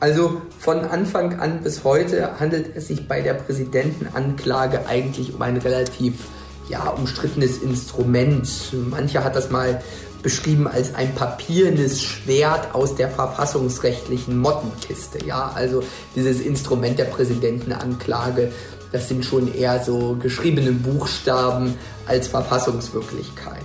Also von Anfang an bis heute handelt es sich bei der Präsidentenanklage eigentlich um ein relativ ja, umstrittenes Instrument. Mancher hat das mal beschrieben als ein papiernes Schwert aus der verfassungsrechtlichen Mottenkiste. Ja, also dieses Instrument der Präsidentenanklage, das sind schon eher so geschriebene Buchstaben als Verfassungswirklichkeit.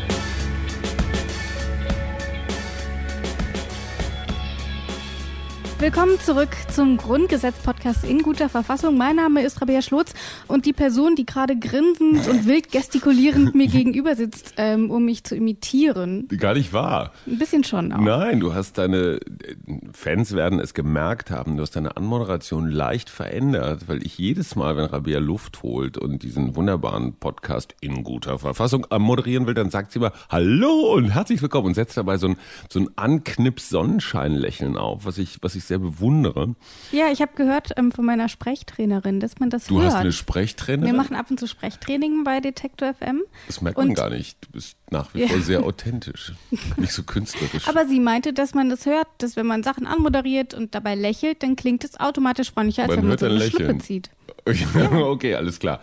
Willkommen zurück zum Grundgesetz-Podcast in guter Verfassung. Mein Name ist Rabea Schlotz und die Person, die gerade grinsend und wild gestikulierend mir gegenüber sitzt, ähm, um mich zu imitieren. Gar nicht wahr. Ein bisschen schon auch. Nein, du hast deine Fans werden es gemerkt haben, du hast deine Anmoderation leicht verändert, weil ich jedes Mal, wenn Rabea Luft holt und diesen wunderbaren Podcast in guter Verfassung moderieren will, dann sagt sie immer Hallo und herzlich willkommen und setzt dabei so ein, so ein Anknips-Sonnenschein-Lächeln auf, was ich, was ich sehr bewundere. Ja, ich habe gehört ähm, von meiner Sprechtrainerin, dass man das du hört. Du hast eine Sprechtrainerin? Wir machen ab und zu Sprechtraining bei Detektor FM. Das merkt man gar nicht. Du bist nach wie vor ja. sehr authentisch, nicht so künstlerisch. Aber sie meinte, dass man das hört, dass wenn man Sachen anmoderiert und dabei lächelt, dann klingt es automatisch freundlicher, als man wenn man so eine Lächeln. Schlippe zieht. okay, alles klar.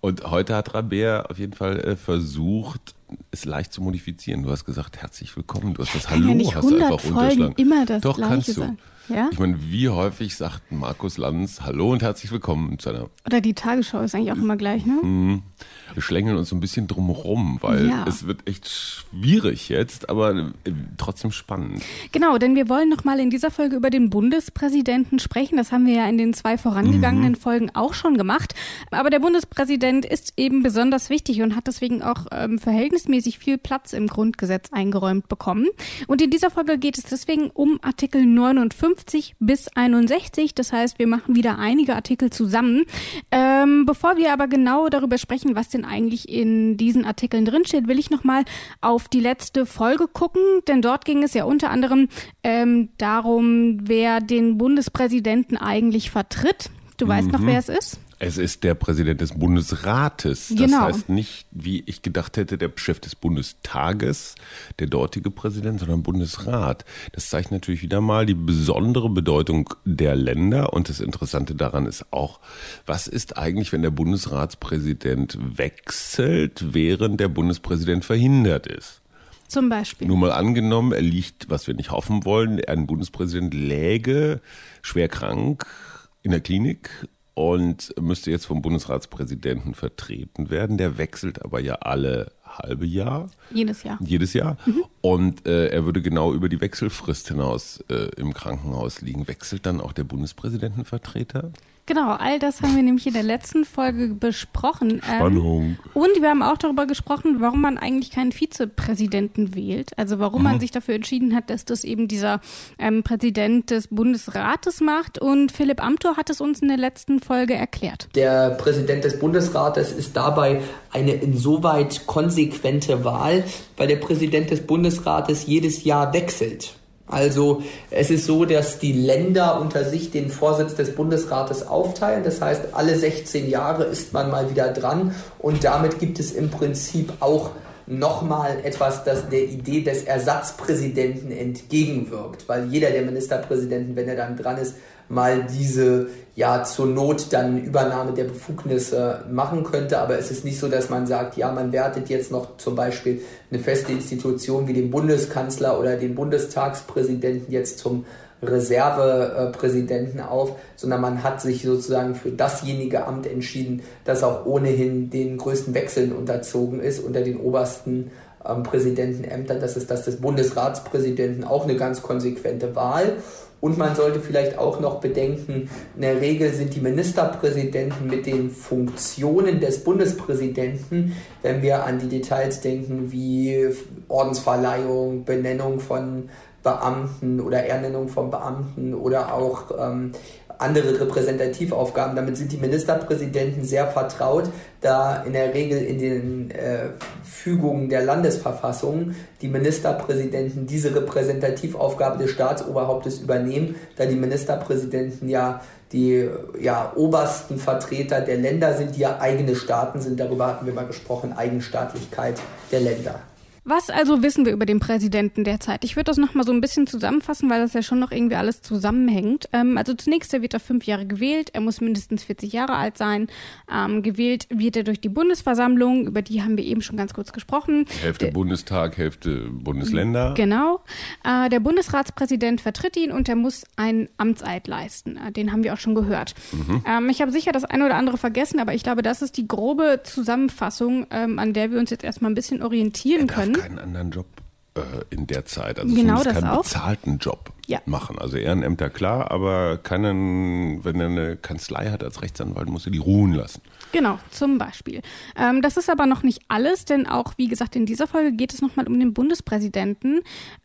Und heute hat Rabea auf jeden Fall äh, versucht, es leicht zu modifizieren. Du hast gesagt, herzlich willkommen. Du hast das Hallo, ja hast du einfach Folgen unterschlagen. Immer das Doch, Gleiche kannst du. Sein. Ja? Ich meine, wie häufig sagt Markus Lanz Hallo und herzlich willkommen zu einer. Oder die Tagesschau ist eigentlich auch immer gleich, ne? Mhm. Wir schlängeln uns so ein bisschen drumherum, weil ja. es wird echt schwierig jetzt, aber äh, trotzdem spannend. Genau, denn wir wollen nochmal in dieser Folge über den Bundespräsidenten sprechen. Das haben wir ja in den zwei vorangegangenen mhm. Folgen auch schon gemacht. Aber der Bundespräsident ist eben besonders wichtig und hat deswegen auch ähm, verhältnismäßig viel Platz im Grundgesetz eingeräumt bekommen. Und in dieser Folge geht es deswegen um Artikel 59 bis 61. Das heißt, wir machen wieder einige Artikel zusammen. Ähm, bevor wir aber genau darüber sprechen, was denn eigentlich in diesen Artikeln drinsteht, will ich nochmal auf die letzte Folge gucken, denn dort ging es ja unter anderem ähm, darum, wer den Bundespräsidenten eigentlich vertritt. Du mhm. weißt noch, mhm. wer es ist? Es ist der Präsident des Bundesrates. Das genau. heißt nicht, wie ich gedacht hätte, der Chef des Bundestages, der dortige Präsident, sondern Bundesrat. Das zeigt natürlich wieder mal die besondere Bedeutung der Länder. Und das Interessante daran ist auch, was ist eigentlich, wenn der Bundesratspräsident wechselt, während der Bundespräsident verhindert ist? Zum Beispiel. Nur mal angenommen, er liegt, was wir nicht hoffen wollen, ein Bundespräsident läge schwer krank in der Klinik und müsste jetzt vom Bundesratspräsidenten vertreten werden. Der wechselt aber ja alle halbe Jahr. Jedes Jahr. Jedes Jahr. Mhm. Und äh, er würde genau über die Wechselfrist hinaus äh, im Krankenhaus liegen. Wechselt dann auch der Bundespräsidentenvertreter? Genau, all das haben wir nämlich in der letzten Folge besprochen. Ähm, Spannung. Ähm, und wir haben auch darüber gesprochen, warum man eigentlich keinen Vizepräsidenten wählt. Also warum mhm. man sich dafür entschieden hat, dass das eben dieser ähm, Präsident des Bundesrates macht. Und Philipp Amthor hat es uns in der letzten Folge erklärt. Der Präsident des Bundesrates ist dabei eine insoweit konsequente Wahl, weil der Präsident des Bundesrates jedes Jahr wechselt. Also es ist so, dass die Länder unter sich den Vorsitz des Bundesrates aufteilen. Das heißt, alle 16 Jahre ist man mal wieder dran und damit gibt es im Prinzip auch nochmal etwas, das der Idee des Ersatzpräsidenten entgegenwirkt, weil jeder der Ministerpräsidenten, wenn er dann dran ist, mal diese ja zur Not dann Übernahme der Befugnisse machen könnte. Aber es ist nicht so, dass man sagt, ja, man wertet jetzt noch zum Beispiel eine feste Institution wie den Bundeskanzler oder den Bundestagspräsidenten jetzt zum Reservepräsidenten auf, sondern man hat sich sozusagen für dasjenige Amt entschieden, das auch ohnehin den größten Wechseln unterzogen ist unter den obersten ähm, Präsidentenämtern. Das ist das des Bundesratspräsidenten, auch eine ganz konsequente Wahl. Und man sollte vielleicht auch noch bedenken, in der Regel sind die Ministerpräsidenten mit den Funktionen des Bundespräsidenten, wenn wir an die Details denken, wie Ordensverleihung, Benennung von Beamten oder Ernennung von Beamten oder auch ähm, andere Repräsentativaufgaben. Damit sind die Ministerpräsidenten sehr vertraut, da in der Regel in den äh, Fügungen der Landesverfassung die Ministerpräsidenten diese Repräsentativaufgabe des Staatsoberhauptes übernehmen, da die Ministerpräsidenten ja die ja, obersten Vertreter der Länder sind, die ja eigene Staaten sind. Darüber hatten wir mal gesprochen, Eigenstaatlichkeit der Länder. Was also wissen wir über den Präsidenten derzeit? Ich würde das nochmal so ein bisschen zusammenfassen, weil das ja schon noch irgendwie alles zusammenhängt. Ähm, also zunächst, er wird er fünf Jahre gewählt, er muss mindestens 40 Jahre alt sein. Ähm, gewählt wird er durch die Bundesversammlung, über die haben wir eben schon ganz kurz gesprochen. Hälfte der, Bundestag, Hälfte Bundesländer. Genau. Äh, der Bundesratspräsident vertritt ihn und er muss einen Amtseid leisten. Äh, den haben wir auch schon gehört. Mhm. Ähm, ich habe sicher das eine oder andere vergessen, aber ich glaube, das ist die grobe Zusammenfassung, ähm, an der wir uns jetzt erstmal ein bisschen orientieren können keinen anderen Job äh, in der Zeit. Also genau das keinen auch. bezahlten Job ja. machen. Also Ehrenämter klar, aber keinen, wenn er eine Kanzlei hat als Rechtsanwalt, muss er die ruhen lassen. Genau, zum Beispiel. Ähm, das ist aber noch nicht alles, denn auch, wie gesagt, in dieser Folge geht es nochmal um den Bundespräsidenten.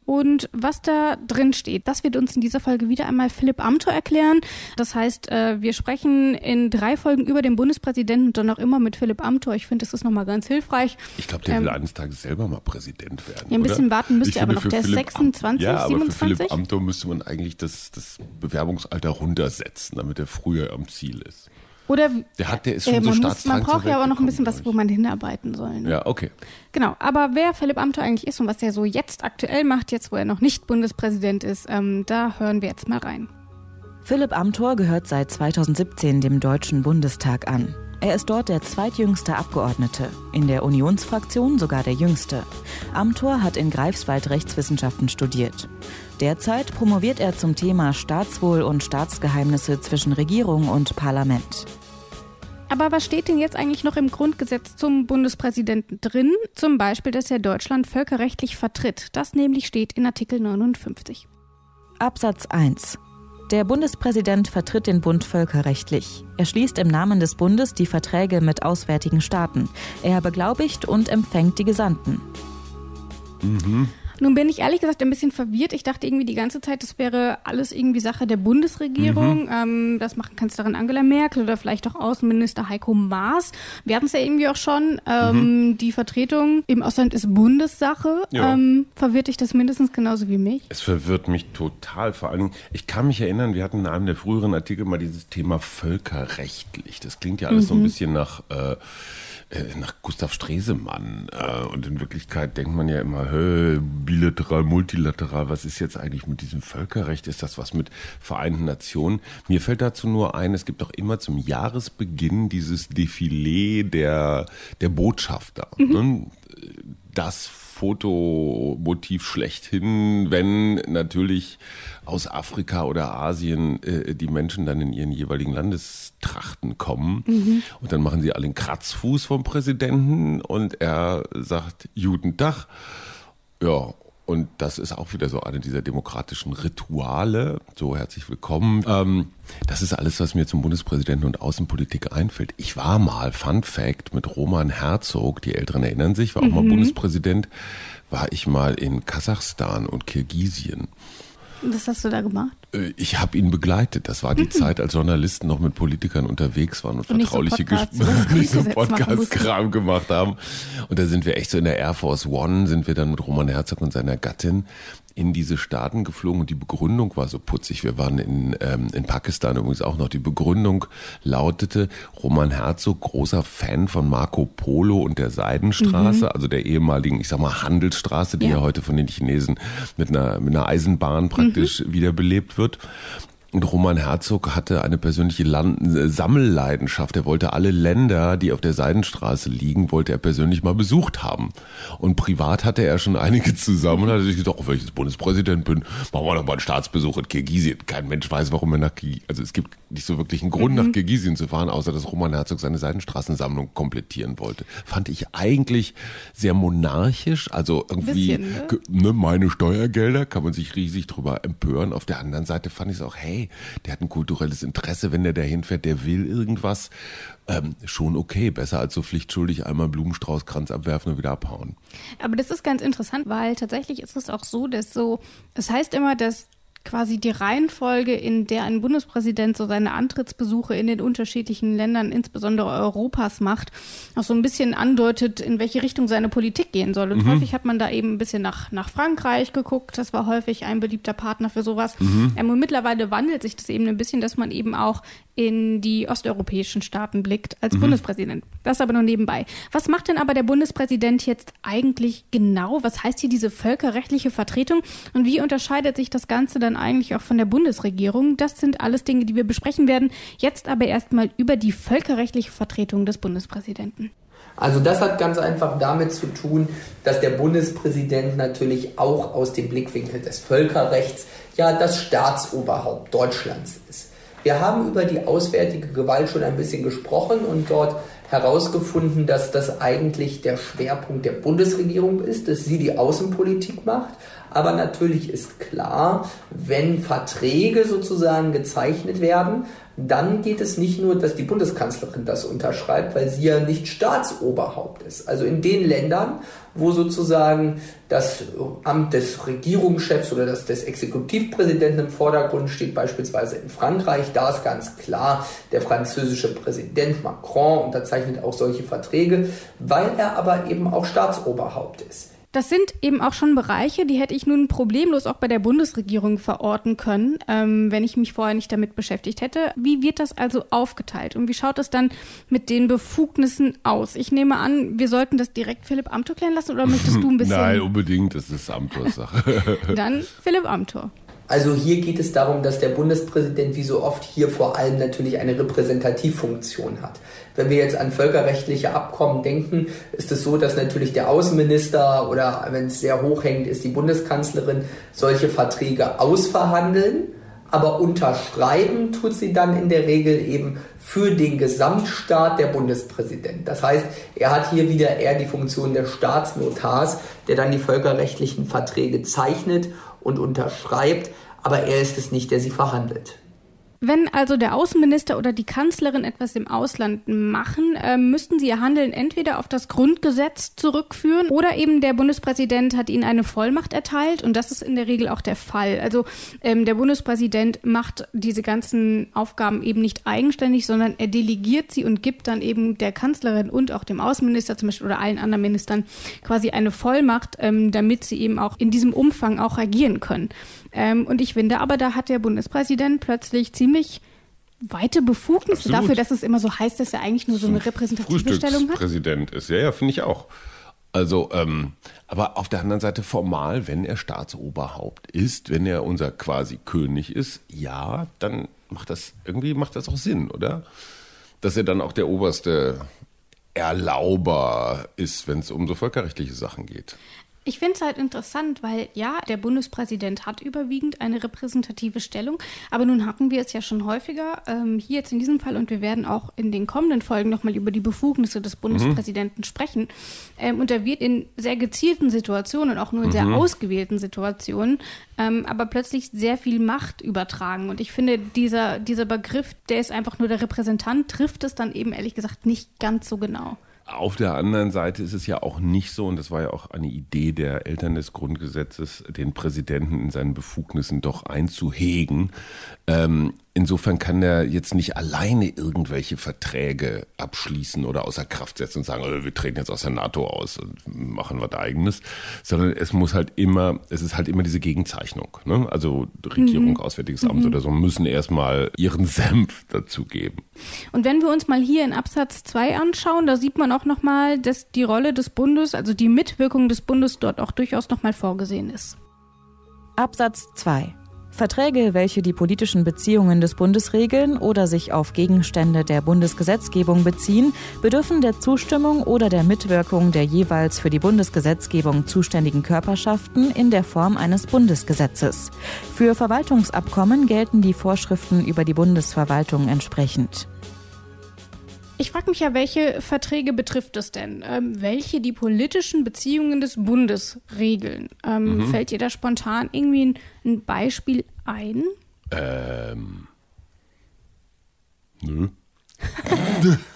Und was da drin steht, das wird uns in dieser Folge wieder einmal Philipp Amthor erklären. Das heißt, äh, wir sprechen in drei Folgen über den Bundespräsidenten und dann auch immer mit Philipp Amthor. Ich finde, das ist nochmal ganz hilfreich. Ich glaube, der ähm, will eines Tages selber mal Präsident werden. Ja, ein bisschen oder? warten müsst ihr aber noch. Der ist 26, ja, aber 27. Für Philipp Amthor müsste man eigentlich das, das Bewerbungsalter runtersetzen, damit er früher am Ziel ist. Oder der hat, der ist schon äh, so muss, Man braucht ja aber noch ein bisschen was, wo man hinarbeiten soll. Ne? Ja, okay. Genau, aber wer Philipp Amthor eigentlich ist und was er so jetzt aktuell macht, jetzt wo er noch nicht Bundespräsident ist, ähm, da hören wir jetzt mal rein. Philipp Amthor gehört seit 2017 dem Deutschen Bundestag an. Er ist dort der zweitjüngste Abgeordnete, in der Unionsfraktion sogar der jüngste. Amthor hat in Greifswald Rechtswissenschaften studiert. Derzeit promoviert er zum Thema Staatswohl und Staatsgeheimnisse zwischen Regierung und Parlament. Aber was steht denn jetzt eigentlich noch im Grundgesetz zum Bundespräsidenten drin? Zum Beispiel, dass er Deutschland völkerrechtlich vertritt. Das nämlich steht in Artikel 59. Absatz 1. Der Bundespräsident vertritt den Bund völkerrechtlich. Er schließt im Namen des Bundes die Verträge mit auswärtigen Staaten. Er beglaubigt und empfängt die Gesandten. Mhm. Nun bin ich ehrlich gesagt ein bisschen verwirrt. Ich dachte irgendwie die ganze Zeit, das wäre alles irgendwie Sache der Bundesregierung. Mhm. Ähm, das machen Kanzlerin Angela Merkel oder vielleicht auch Außenminister Heiko Maas. Wir hatten es ja irgendwie auch schon. Ähm, mhm. Die Vertretung im Ausland ist Bundessache. Ja. Ähm, verwirrt dich das mindestens genauso wie mich? Es verwirrt mich total. Vor allem, ich kann mich erinnern, wir hatten in einem der früheren Artikel mal dieses Thema völkerrechtlich. Das klingt ja alles mhm. so ein mhm. bisschen nach. Äh, nach Gustav Stresemann. Äh, und in Wirklichkeit denkt man ja immer, hä, bilateral, multilateral, was ist jetzt eigentlich mit diesem Völkerrecht? Ist das was mit Vereinten Nationen? Mir fällt dazu nur ein, es gibt doch immer zum Jahresbeginn dieses Defilé der, der Botschafter. Mhm. Ne? Das Fotomotiv schlechthin, wenn natürlich aus Afrika oder Asien äh, die Menschen dann in ihren jeweiligen Landestrachten kommen. Mhm. Und dann machen sie alle einen Kratzfuß vom Präsidenten und er sagt, Tag. Ja, und das ist auch wieder so eine dieser demokratischen Rituale. So, herzlich willkommen. Ähm, das ist alles, was mir zum Bundespräsidenten und Außenpolitik einfällt. Ich war mal, Fun Fact, mit Roman Herzog, die Älteren erinnern sich, war auch mhm. mal Bundespräsident, war ich mal in Kasachstan und Kirgisien. Was hast du da gemacht? Äh, ich habe ihn begleitet. Das war die mhm. Zeit, als Journalisten noch mit Politikern unterwegs waren und, und vertrauliche Gespräche, nicht so Podcast-Kram gemacht haben. Und da sind wir echt so in der Air Force One, sind wir dann mit Roman Herzog und seiner Gattin in diese Staaten geflogen und die Begründung war so putzig. Wir waren in, ähm, in Pakistan übrigens auch noch. Die Begründung lautete, Roman Herzog, großer Fan von Marco Polo und der Seidenstraße, mhm. also der ehemaligen, ich sag mal, Handelsstraße, die ja, ja heute von den Chinesen mit einer, mit einer Eisenbahn praktisch mhm. wiederbelebt wird. Und Roman Herzog hatte eine persönliche Land Sammelleidenschaft. Er wollte alle Länder, die auf der Seidenstraße liegen, wollte er persönlich mal besucht haben. Und privat hatte er schon einige zusammen und hatte sich gedacht, oh, wenn ich jetzt Bundespräsident bin, machen wir doch mal einen Staatsbesuch in Kirgisien. Kein Mensch weiß, warum er nach Kirgisien, also es gibt nicht so wirklich einen Grund, mhm. nach Kirgisien zu fahren, außer dass Roman Herzog seine Seidenstraßensammlung komplettieren wollte. Fand ich eigentlich sehr monarchisch, also irgendwie, bisschen, ne? ne, meine Steuergelder, kann man sich riesig drüber empören. Auf der anderen Seite fand ich es auch, hey, der hat ein kulturelles Interesse, wenn der dahin fährt, der will irgendwas, ähm, schon okay. Besser als so pflichtschuldig einmal Blumenstrauß, Kranz abwerfen und wieder abhauen. Aber das ist ganz interessant, weil tatsächlich ist es auch so, dass so, es heißt immer, dass quasi die Reihenfolge, in der ein Bundespräsident so seine Antrittsbesuche in den unterschiedlichen Ländern, insbesondere Europas, macht, auch so ein bisschen andeutet, in welche Richtung seine Politik gehen soll. Und mhm. häufig hat man da eben ein bisschen nach, nach Frankreich geguckt. Das war häufig ein beliebter Partner für sowas. Mhm. Ähm, und mittlerweile wandelt sich das eben ein bisschen, dass man eben auch in die osteuropäischen Staaten blickt als mhm. Bundespräsident. Das aber nur nebenbei. Was macht denn aber der Bundespräsident jetzt eigentlich genau? Was heißt hier diese völkerrechtliche Vertretung? Und wie unterscheidet sich das Ganze dann eigentlich auch von der Bundesregierung? Das sind alles Dinge, die wir besprechen werden. Jetzt aber erstmal über die völkerrechtliche Vertretung des Bundespräsidenten. Also das hat ganz einfach damit zu tun, dass der Bundespräsident natürlich auch aus dem Blickwinkel des Völkerrechts ja das Staatsoberhaupt Deutschlands ist. Wir haben über die auswärtige Gewalt schon ein bisschen gesprochen und dort herausgefunden, dass das eigentlich der Schwerpunkt der Bundesregierung ist, dass sie die Außenpolitik macht. Aber natürlich ist klar, wenn Verträge sozusagen gezeichnet werden, dann geht es nicht nur, dass die Bundeskanzlerin das unterschreibt, weil sie ja nicht Staatsoberhaupt ist. Also in den Ländern, wo sozusagen das Amt des Regierungschefs oder das des Exekutivpräsidenten im Vordergrund steht, beispielsweise in Frankreich, da ist ganz klar, der französische Präsident Macron unterzeichnet auch solche Verträge, weil er aber eben auch Staatsoberhaupt ist. Das sind eben auch schon Bereiche, die hätte ich nun problemlos auch bei der Bundesregierung verorten können, ähm, wenn ich mich vorher nicht damit beschäftigt hätte. Wie wird das also aufgeteilt und wie schaut es dann mit den Befugnissen aus? Ich nehme an, wir sollten das direkt Philipp Amthor klären lassen oder möchtest du ein bisschen? Nein, unbedingt, das ist Amthors Sache. dann Philipp Amthor. Also hier geht es darum, dass der Bundespräsident wie so oft hier vor allem natürlich eine Repräsentativfunktion hat. Wenn wir jetzt an völkerrechtliche Abkommen denken, ist es so, dass natürlich der Außenminister oder wenn es sehr hoch hängt, ist die Bundeskanzlerin solche Verträge ausverhandeln, aber unterschreiben tut sie dann in der Regel eben für den Gesamtstaat der Bundespräsident. Das heißt, er hat hier wieder eher die Funktion des Staatsnotars, der dann die völkerrechtlichen Verträge zeichnet und unterschreibt, aber er ist es nicht, der sie verhandelt. Wenn also der Außenminister oder die Kanzlerin etwas im Ausland machen, äh, müssten sie ihr Handeln entweder auf das Grundgesetz zurückführen oder eben der Bundespräsident hat ihnen eine Vollmacht erteilt und das ist in der Regel auch der Fall. Also ähm, der Bundespräsident macht diese ganzen Aufgaben eben nicht eigenständig, sondern er delegiert sie und gibt dann eben der Kanzlerin und auch dem Außenminister zum Beispiel oder allen anderen Ministern quasi eine Vollmacht, ähm, damit sie eben auch in diesem Umfang auch agieren können. Ähm, und ich finde aber, da hat der Bundespräsident plötzlich ziemlich weite Befugnisse Absolut. dafür, dass es immer so heißt, dass er eigentlich nur so eine repräsentative Stellung hat. Präsident ist, ja, ja, finde ich auch. Also, ähm, aber auf der anderen Seite formal, wenn er Staatsoberhaupt ist, wenn er unser quasi König ist, ja, dann macht das irgendwie macht das auch Sinn, oder? Dass er dann auch der oberste Erlauber ist, wenn es um so völkerrechtliche Sachen geht. Ich finde es halt interessant, weil ja, der Bundespräsident hat überwiegend eine repräsentative Stellung, aber nun hatten wir es ja schon häufiger, ähm, hier jetzt in diesem Fall, und wir werden auch in den kommenden Folgen nochmal über die Befugnisse des Bundespräsidenten mhm. sprechen. Ähm, und da wird in sehr gezielten Situationen, auch nur in sehr mhm. ausgewählten Situationen, ähm, aber plötzlich sehr viel Macht übertragen. Und ich finde, dieser, dieser Begriff, der ist einfach nur der Repräsentant, trifft es dann eben ehrlich gesagt nicht ganz so genau. Auf der anderen Seite ist es ja auch nicht so, und das war ja auch eine Idee der Eltern des Grundgesetzes, den Präsidenten in seinen Befugnissen doch einzuhegen. Ähm, Insofern kann er jetzt nicht alleine irgendwelche Verträge abschließen oder außer Kraft setzen und sagen, oh, wir treten jetzt aus der NATO aus und machen was eigenes, sondern es muss halt immer, es ist halt immer diese Gegenzeichnung. Ne? Also Regierung, mhm. Auswärtiges Amt mhm. oder so müssen erstmal ihren Senf dazugeben. Und wenn wir uns mal hier in Absatz 2 anschauen, da sieht man auch nochmal, dass die Rolle des Bundes, also die Mitwirkung des Bundes dort auch durchaus nochmal vorgesehen ist. Absatz 2 Verträge, welche die politischen Beziehungen des Bundes regeln oder sich auf Gegenstände der Bundesgesetzgebung beziehen, bedürfen der Zustimmung oder der Mitwirkung der jeweils für die Bundesgesetzgebung zuständigen Körperschaften in der Form eines Bundesgesetzes. Für Verwaltungsabkommen gelten die Vorschriften über die Bundesverwaltung entsprechend. Ich frage mich ja, welche Verträge betrifft es denn? Ähm, welche die politischen Beziehungen des Bundes regeln? Ähm, mhm. Fällt dir da spontan irgendwie ein, ein Beispiel ein? Ähm. Nö.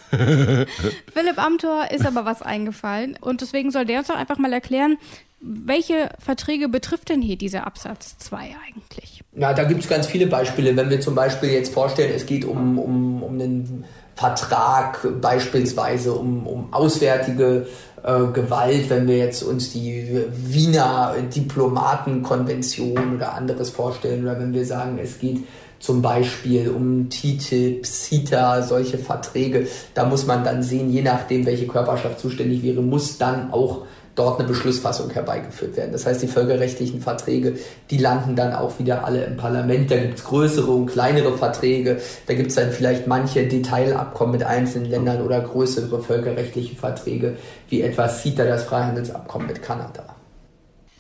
Philipp Amthor ist aber was eingefallen und deswegen soll der uns doch einfach mal erklären, welche Verträge betrifft denn hier dieser Absatz 2 eigentlich? Ja, da gibt es ganz viele Beispiele. Wenn wir zum Beispiel jetzt vorstellen, es geht um, um, um einen Vertrag, beispielsweise um, um auswärtige äh, Gewalt, wenn wir jetzt uns die Wiener Diplomatenkonvention oder anderes vorstellen, oder wenn wir sagen, es geht zum Beispiel um TTIP, CETA, solche Verträge, da muss man dann sehen, je nachdem, welche Körperschaft zuständig wäre, muss dann auch dort eine Beschlussfassung herbeigeführt werden. Das heißt, die völkerrechtlichen Verträge, die landen dann auch wieder alle im Parlament. Da gibt es größere und kleinere Verträge. Da gibt es dann vielleicht manche Detailabkommen mit einzelnen Ländern oder größere völkerrechtliche Verträge, wie etwa CETA, das Freihandelsabkommen mit Kanada.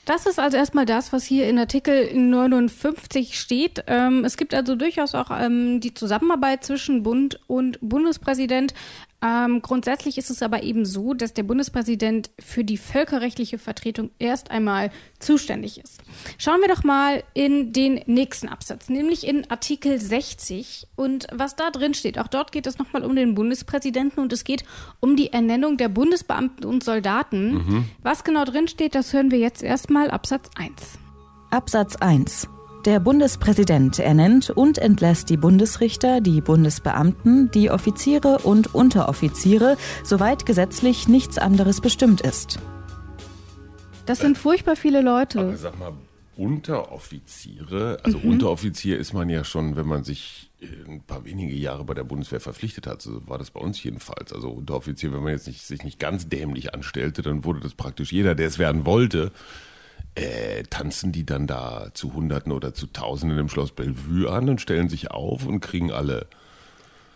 Das ist also erstmal das, was hier in Artikel 59 steht. Ähm, es gibt also durchaus auch ähm, die Zusammenarbeit zwischen Bund und Bundespräsident. Ähm, grundsätzlich ist es aber eben so, dass der Bundespräsident für die völkerrechtliche Vertretung erst einmal zuständig ist. Schauen wir doch mal in den nächsten Absatz, nämlich in Artikel 60 und was da drin steht. Auch dort geht es nochmal um den Bundespräsidenten und es geht um die Ernennung der Bundesbeamten und Soldaten. Mhm. Was genau drin steht, das hören wir jetzt erstmal Absatz 1. Absatz 1. Der Bundespräsident ernennt und entlässt die Bundesrichter, die Bundesbeamten, die Offiziere und Unteroffiziere, soweit gesetzlich nichts anderes bestimmt ist. Das sind furchtbar viele Leute. Aber sag mal, Unteroffiziere, also mhm. Unteroffizier ist man ja schon, wenn man sich ein paar wenige Jahre bei der Bundeswehr verpflichtet hat. So war das bei uns jedenfalls. Also Unteroffizier, wenn man jetzt nicht, sich nicht ganz dämlich anstellte, dann wurde das praktisch jeder, der es werden wollte, äh, tanzen die dann da zu Hunderten oder zu Tausenden im Schloss Bellevue an und stellen sich auf und kriegen alle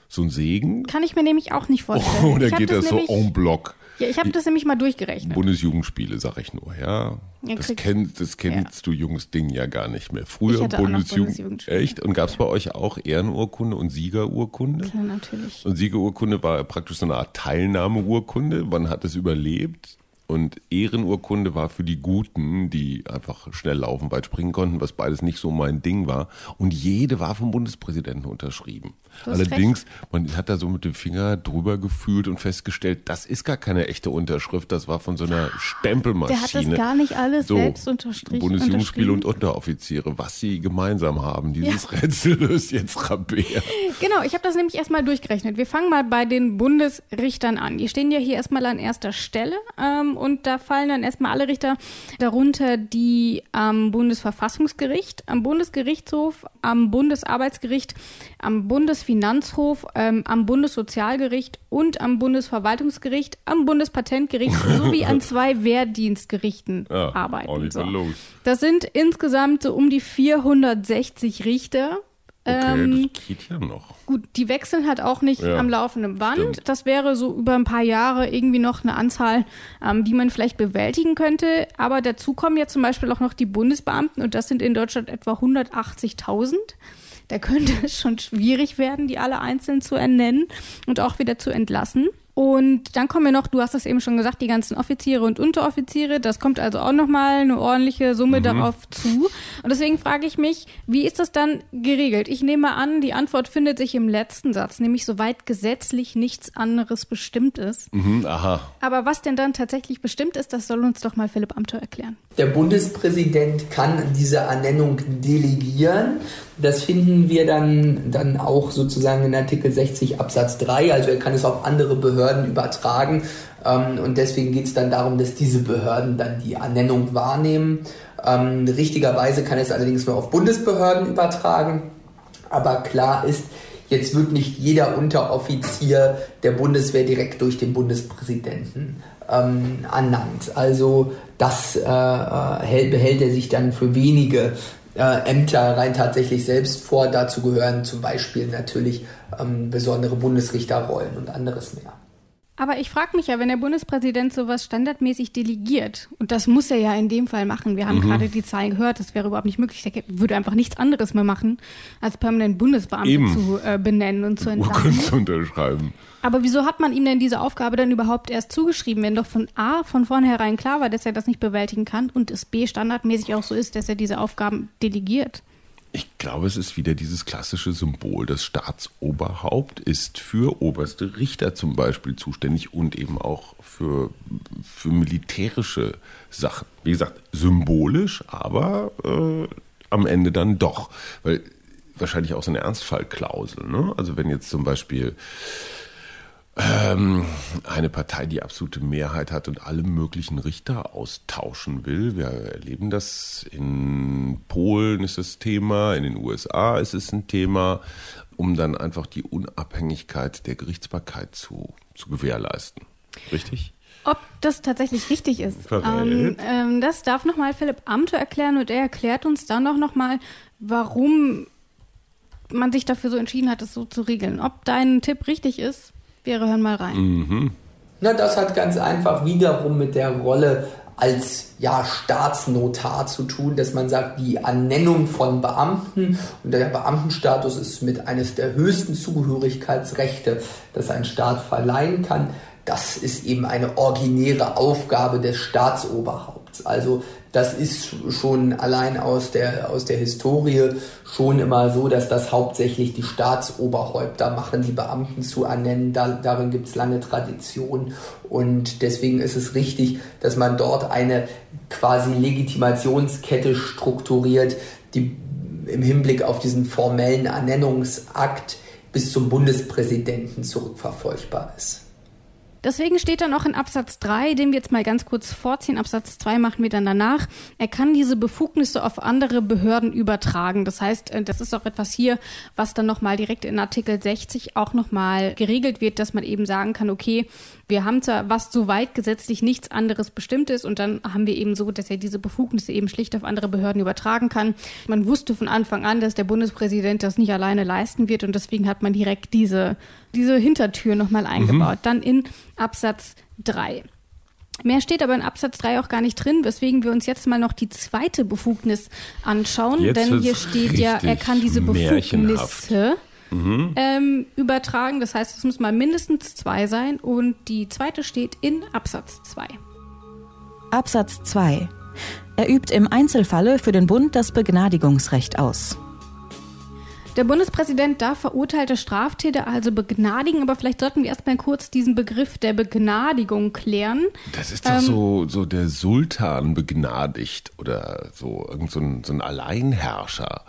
so einen Segen? Kann ich mir nämlich auch nicht vorstellen. Oder geht das, das so en bloc? Ja, ich habe das nämlich mal durchgerechnet. Bundesjugendspiele, sag ich nur, ja. ja das, kenn, das kennst ja. du junges Ding ja gar nicht mehr. Früher Bundesjugend. Echt? Und gab es bei euch auch Ehrenurkunde und Siegerurkunde? Klar, natürlich. Und Siegerurkunde war praktisch so eine Art Teilnahmeurkunde. Man hat es überlebt. Und Ehrenurkunde war für die Guten, die einfach schnell laufen, weit springen konnten, was beides nicht so mein Ding war. Und jede war vom Bundespräsidenten unterschrieben. Allerdings, recht. man hat da so mit dem Finger drüber gefühlt und festgestellt, das ist gar keine echte Unterschrift, das war von so einer Stempelmaschine. Der hat das gar nicht alles so, selbst unterstrichen. Bundesjugendspiele und Unteroffiziere, was sie gemeinsam haben. Dieses ja. Rätsel löst jetzt Rabea. Genau, ich habe das nämlich erstmal durchgerechnet. Wir fangen mal bei den Bundesrichtern an. Die stehen ja hier erstmal an erster Stelle. Ähm, und da fallen dann erstmal alle Richter darunter, die am Bundesverfassungsgericht, am Bundesgerichtshof, am Bundesarbeitsgericht, am Bundesfinanzhof, ähm, am Bundessozialgericht und am Bundesverwaltungsgericht, am Bundespatentgericht sowie an zwei Wehrdienstgerichten ja, arbeiten. So. Das sind insgesamt so um die 460 Richter. Okay, ähm, das geht ja noch. Gut, die wechseln halt auch nicht ja, am laufenden Band. Stimmt. Das wäre so über ein paar Jahre irgendwie noch eine Anzahl, ähm, die man vielleicht bewältigen könnte. Aber dazu kommen ja zum Beispiel auch noch die Bundesbeamten und das sind in Deutschland etwa 180.000. Da könnte es schon schwierig werden, die alle einzeln zu ernennen und auch wieder zu entlassen. Und dann kommen wir noch, du hast das eben schon gesagt, die ganzen Offiziere und Unteroffiziere. Das kommt also auch nochmal eine ordentliche Summe mhm. darauf zu. Und deswegen frage ich mich, wie ist das dann geregelt? Ich nehme an, die Antwort findet sich im letzten Satz, nämlich soweit gesetzlich nichts anderes bestimmt ist. Mhm, aha. Aber was denn dann tatsächlich bestimmt ist, das soll uns doch mal Philipp Amthor erklären. Der Bundespräsident kann diese Ernennung delegieren. Das finden wir dann, dann auch sozusagen in Artikel 60 Absatz 3. Also er kann es auf andere Behörden übertragen. Ähm, und deswegen geht es dann darum, dass diese Behörden dann die Ernennung wahrnehmen. Ähm, richtigerweise kann es allerdings nur auf Bundesbehörden übertragen. Aber klar ist, jetzt wird nicht jeder Unteroffizier der Bundeswehr direkt durch den Bundespräsidenten ähm, ernannt. Also das äh, äh behält er sich dann für wenige äh, Ämter rein tatsächlich selbst vor. Dazu gehören zum Beispiel natürlich ähm, besondere Bundesrichterrollen und anderes mehr. Aber ich frage mich ja, wenn der Bundespräsident sowas standardmäßig delegiert, und das muss er ja in dem Fall machen, wir haben mhm. gerade die Zahlen gehört, das wäre überhaupt nicht möglich, der würde einfach nichts anderes mehr machen, als permanent Bundesbeamte Eben. zu äh, benennen und zu entlassen. zu unterschreiben. Aber wieso hat man ihm denn diese Aufgabe dann überhaupt erst zugeschrieben, wenn doch von A von vornherein klar war, dass er das nicht bewältigen kann und es B standardmäßig auch so ist, dass er diese Aufgaben delegiert? Ich glaube, es ist wieder dieses klassische Symbol. Das Staatsoberhaupt ist für oberste Richter zum Beispiel zuständig und eben auch für, für militärische Sachen. Wie gesagt, symbolisch, aber äh, am Ende dann doch. Weil wahrscheinlich auch so eine Ernstfallklausel. Ne? Also wenn jetzt zum Beispiel ähm, eine Partei die absolute Mehrheit hat und alle möglichen Richter austauschen will. Wir erleben das in Polen ist das Thema, in den USA ist es ein Thema, um dann einfach die Unabhängigkeit der Gerichtsbarkeit zu, zu gewährleisten. Richtig? Ob das tatsächlich richtig ist, ähm, ähm, das darf nochmal Philipp Amthor erklären und er erklärt uns dann auch nochmal, warum man sich dafür so entschieden hat, es so zu regeln. Ob dein Tipp richtig ist, wir hören mal rein. Mhm. Na, das hat ganz einfach wiederum mit der Rolle als ja, Staatsnotar zu tun, dass man sagt, die Ernennung von Beamten und der Beamtenstatus ist mit eines der höchsten Zugehörigkeitsrechte, das ein Staat verleihen kann. Das ist eben eine originäre Aufgabe des Staatsoberhaupts. Also das ist schon allein aus der, aus der Historie schon immer so, dass das hauptsächlich die Staatsoberhäupter machen, die Beamten zu ernennen. Da, darin gibt es lange Tradition und deswegen ist es richtig, dass man dort eine quasi Legitimationskette strukturiert, die im Hinblick auf diesen formellen Ernennungsakt bis zum Bundespräsidenten zurückverfolgbar ist. Deswegen steht dann auch in Absatz 3, den wir jetzt mal ganz kurz vorziehen, Absatz 2 machen wir dann danach, er kann diese Befugnisse auf andere Behörden übertragen. Das heißt, äh, das ist auch etwas hier, was dann nochmal direkt in Artikel 60 auch nochmal geregelt wird, dass man eben sagen kann, okay, wir haben zwar, was soweit gesetzlich nichts anderes bestimmt ist und dann haben wir eben so, dass er diese Befugnisse eben schlicht auf andere Behörden übertragen kann. Man wusste von Anfang an, dass der Bundespräsident das nicht alleine leisten wird und deswegen hat man direkt diese, diese Hintertür nochmal eingebaut. Mhm. Dann in Absatz 3. Mehr steht aber in Absatz 3 auch gar nicht drin, weswegen wir uns jetzt mal noch die zweite Befugnis anschauen. Jetzt Denn hier steht ja, er kann diese Befugnisse mhm. ähm, übertragen. Das heißt, es muss mal mindestens zwei sein und die zweite steht in Absatz 2. Absatz 2. Er übt im Einzelfalle für den Bund das Begnadigungsrecht aus. Der Bundespräsident darf verurteilte Straftäter also begnadigen, aber vielleicht sollten wir erstmal kurz diesen Begriff der Begnadigung klären. Das ist doch ähm, so, so der Sultan begnadigt oder so irgend so ein, so ein Alleinherrscher.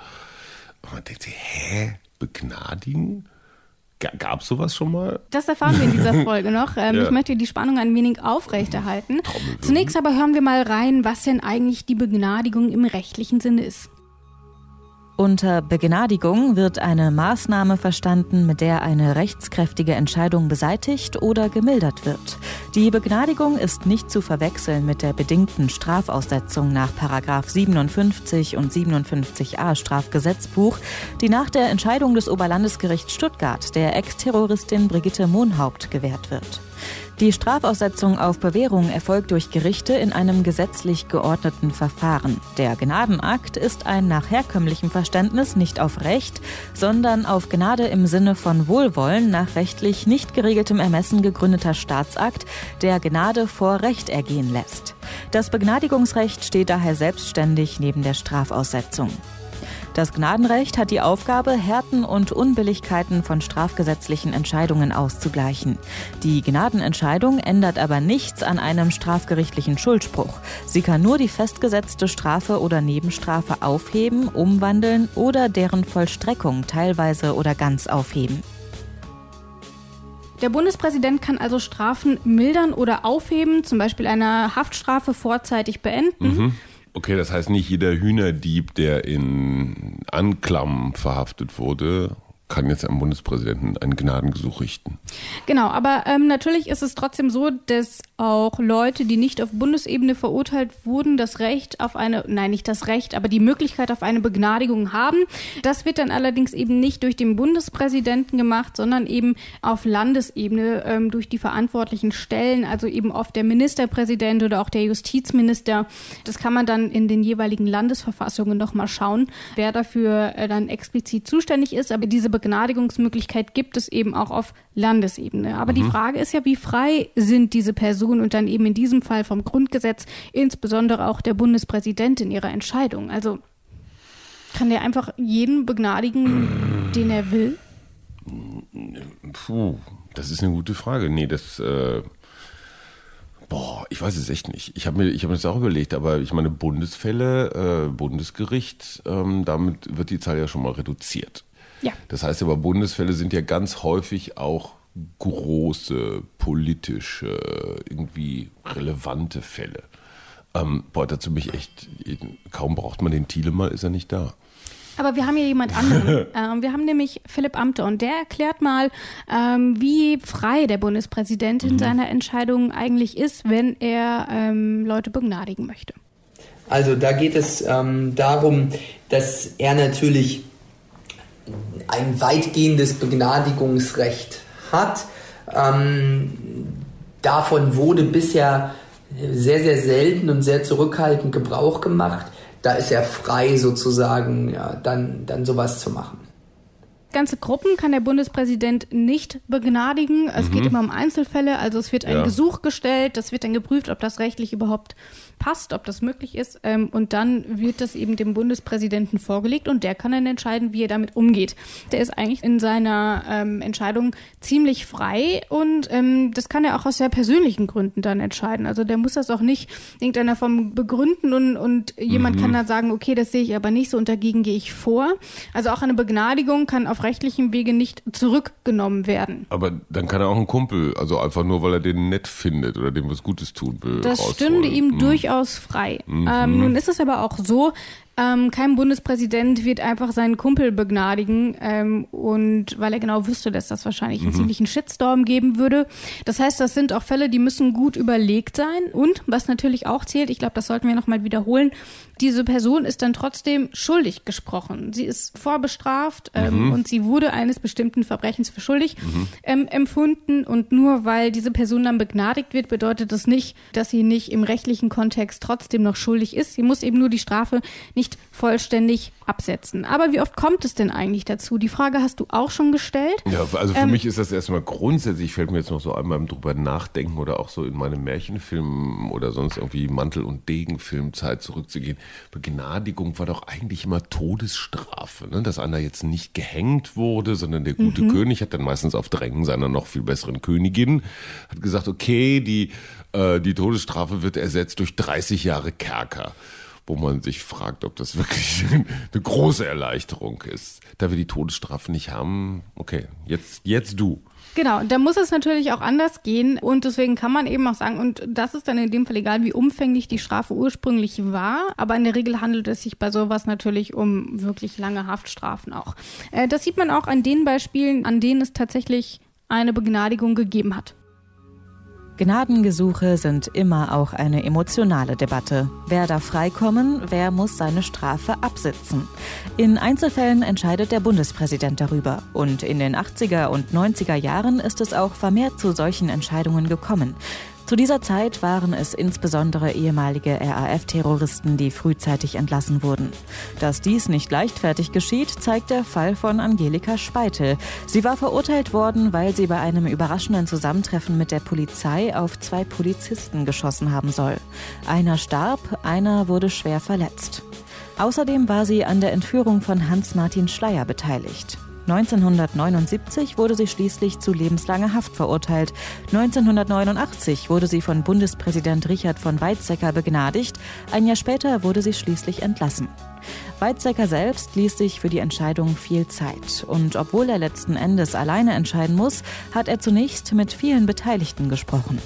Und man denkt sich, hä? begnadigen? Gab es sowas schon mal? Das erfahren wir in dieser Folge noch. Ähm, ja. Ich möchte die Spannung ein wenig aufrechterhalten. Zunächst aber hören wir mal rein, was denn eigentlich die Begnadigung im rechtlichen Sinne ist. Unter Begnadigung wird eine Maßnahme verstanden, mit der eine rechtskräftige Entscheidung beseitigt oder gemildert wird. Die Begnadigung ist nicht zu verwechseln mit der bedingten Strafaussetzung nach 57 und 57a Strafgesetzbuch, die nach der Entscheidung des Oberlandesgerichts Stuttgart der Ex-Terroristin Brigitte Mohnhaupt gewährt wird. Die Strafaussetzung auf Bewährung erfolgt durch Gerichte in einem gesetzlich geordneten Verfahren. Der Gnadenakt ist ein nach herkömmlichem Verständnis nicht auf Recht, sondern auf Gnade im Sinne von Wohlwollen nach rechtlich nicht geregeltem Ermessen gegründeter Staatsakt, der Gnade vor Recht ergehen lässt. Das Begnadigungsrecht steht daher selbstständig neben der Strafaussetzung. Das Gnadenrecht hat die Aufgabe, Härten und Unbilligkeiten von strafgesetzlichen Entscheidungen auszugleichen. Die Gnadenentscheidung ändert aber nichts an einem strafgerichtlichen Schuldspruch. Sie kann nur die festgesetzte Strafe oder Nebenstrafe aufheben, umwandeln oder deren Vollstreckung teilweise oder ganz aufheben. Der Bundespräsident kann also Strafen mildern oder aufheben, zum Beispiel eine Haftstrafe vorzeitig beenden. Mhm. Okay, das heißt nicht jeder Hühnerdieb, der in Anklam verhaftet wurde, kann jetzt am Bundespräsidenten ein Gnadengesuch richten. Genau, aber ähm, natürlich ist es trotzdem so, dass auch Leute, die nicht auf Bundesebene verurteilt wurden, das Recht auf eine, nein, nicht das Recht, aber die Möglichkeit auf eine Begnadigung haben. Das wird dann allerdings eben nicht durch den Bundespräsidenten gemacht, sondern eben auf Landesebene ähm, durch die verantwortlichen Stellen, also eben oft der Ministerpräsident oder auch der Justizminister. Das kann man dann in den jeweiligen Landesverfassungen nochmal schauen, wer dafür äh, dann explizit zuständig ist. Aber diese Begnadigungsmöglichkeit gibt es eben auch auf Landesebene. Aber mhm. die Frage ist ja, wie frei sind diese Personen und dann eben in diesem Fall vom Grundgesetz, insbesondere auch der Bundespräsident in ihrer Entscheidung. Also Kann der einfach jeden begnadigen, den er will? Puh, das ist eine gute Frage. Nee, das. Äh, boah, ich weiß es echt nicht. Ich habe mir, hab mir das auch überlegt, aber ich meine, Bundesfälle, äh, Bundesgericht, ähm, damit wird die Zahl ja schon mal reduziert. Ja. Das heißt aber, Bundesfälle sind ja ganz häufig auch große, politische, irgendwie relevante Fälle. Ähm, boah, dazu bin ich echt, kaum braucht man den Thiele mal, ist er nicht da. Aber wir haben hier jemand anderen. ähm, wir haben nämlich Philipp Amte und der erklärt mal, ähm, wie frei der Bundespräsident in mhm. seiner Entscheidung eigentlich ist, wenn er ähm, Leute begnadigen möchte. Also da geht es ähm, darum, dass er natürlich ein weitgehendes Begnadigungsrecht hat. Ähm, davon wurde bisher sehr, sehr selten und sehr zurückhaltend Gebrauch gemacht da ist er frei sozusagen, ja, dann, dann sowas zu machen. Ganze Gruppen kann der Bundespräsident nicht begnadigen. Es mhm. geht immer um Einzelfälle, also es wird ein ja. Gesuch gestellt, das wird dann geprüft, ob das rechtlich überhaupt passt, ob das möglich ist. Ähm, und dann wird das eben dem Bundespräsidenten vorgelegt und der kann dann entscheiden, wie er damit umgeht. Der ist eigentlich in seiner ähm, Entscheidung ziemlich frei und ähm, das kann er auch aus sehr persönlichen Gründen dann entscheiden. Also der muss das auch nicht irgendeiner Form begründen und, und jemand mhm. kann dann sagen, okay, das sehe ich aber nicht so und dagegen gehe ich vor. Also auch eine Begnadigung kann auf rechtlichem Wege nicht zurückgenommen werden. Aber dann kann er auch einen Kumpel, also einfach nur, weil er den nett findet oder dem was Gutes tun will. Das stünde ihm mhm. durchaus durchaus frei. Mhm. Ähm, nun ist es aber auch so, ähm, kein Bundespräsident wird einfach seinen Kumpel begnadigen ähm, und weil er genau wüsste, dass das wahrscheinlich einen mhm. ziemlichen Shitstorm geben würde. Das heißt, das sind auch Fälle, die müssen gut überlegt sein und was natürlich auch zählt, ich glaube, das sollten wir nochmal wiederholen, diese Person ist dann trotzdem schuldig gesprochen. Sie ist vorbestraft ähm, mhm. und sie wurde eines bestimmten Verbrechens für schuldig mhm. ähm, empfunden. Und nur weil diese Person dann begnadigt wird, bedeutet das nicht, dass sie nicht im rechtlichen Kontext trotzdem noch schuldig ist. Sie muss eben nur die Strafe nicht vollständig absetzen. Aber wie oft kommt es denn eigentlich dazu? Die Frage hast du auch schon gestellt. Ja, also für ähm, mich ist das erstmal grundsätzlich, fällt mir jetzt noch so einmal drüber nachdenken oder auch so in meine Märchenfilmen oder sonst irgendwie Mantel- und Degenfilmzeit zurückzugehen. Begnadigung war doch eigentlich immer Todesstrafe, ne? dass einer jetzt nicht gehängt wurde, sondern der gute mhm. König hat dann meistens auf Drängen seiner noch viel besseren Königin hat gesagt, okay, die, äh, die Todesstrafe wird ersetzt durch 30 Jahre Kerker wo man sich fragt, ob das wirklich eine große Erleichterung ist. Da wir die Todesstrafe nicht haben, okay, jetzt, jetzt du. Genau, da muss es natürlich auch anders gehen und deswegen kann man eben auch sagen, und das ist dann in dem Fall egal, wie umfänglich die Strafe ursprünglich war, aber in der Regel handelt es sich bei sowas natürlich um wirklich lange Haftstrafen auch. Äh, das sieht man auch an den Beispielen, an denen es tatsächlich eine Begnadigung gegeben hat. Gnadengesuche sind immer auch eine emotionale Debatte. Wer darf freikommen, wer muss seine Strafe absitzen? In Einzelfällen entscheidet der Bundespräsident darüber. Und in den 80er und 90er Jahren ist es auch vermehrt zu solchen Entscheidungen gekommen. Zu dieser Zeit waren es insbesondere ehemalige RAF-Terroristen, die frühzeitig entlassen wurden. Dass dies nicht leichtfertig geschieht, zeigt der Fall von Angelika Speitel. Sie war verurteilt worden, weil sie bei einem überraschenden Zusammentreffen mit der Polizei auf zwei Polizisten geschossen haben soll. Einer starb, einer wurde schwer verletzt. Außerdem war sie an der Entführung von Hans-Martin Schleier beteiligt. 1979 wurde sie schließlich zu lebenslanger Haft verurteilt. 1989 wurde sie von Bundespräsident Richard von Weizsäcker begnadigt. Ein Jahr später wurde sie schließlich entlassen. Weizsäcker selbst ließ sich für die Entscheidung viel Zeit. Und obwohl er letzten Endes alleine entscheiden muss, hat er zunächst mit vielen Beteiligten gesprochen.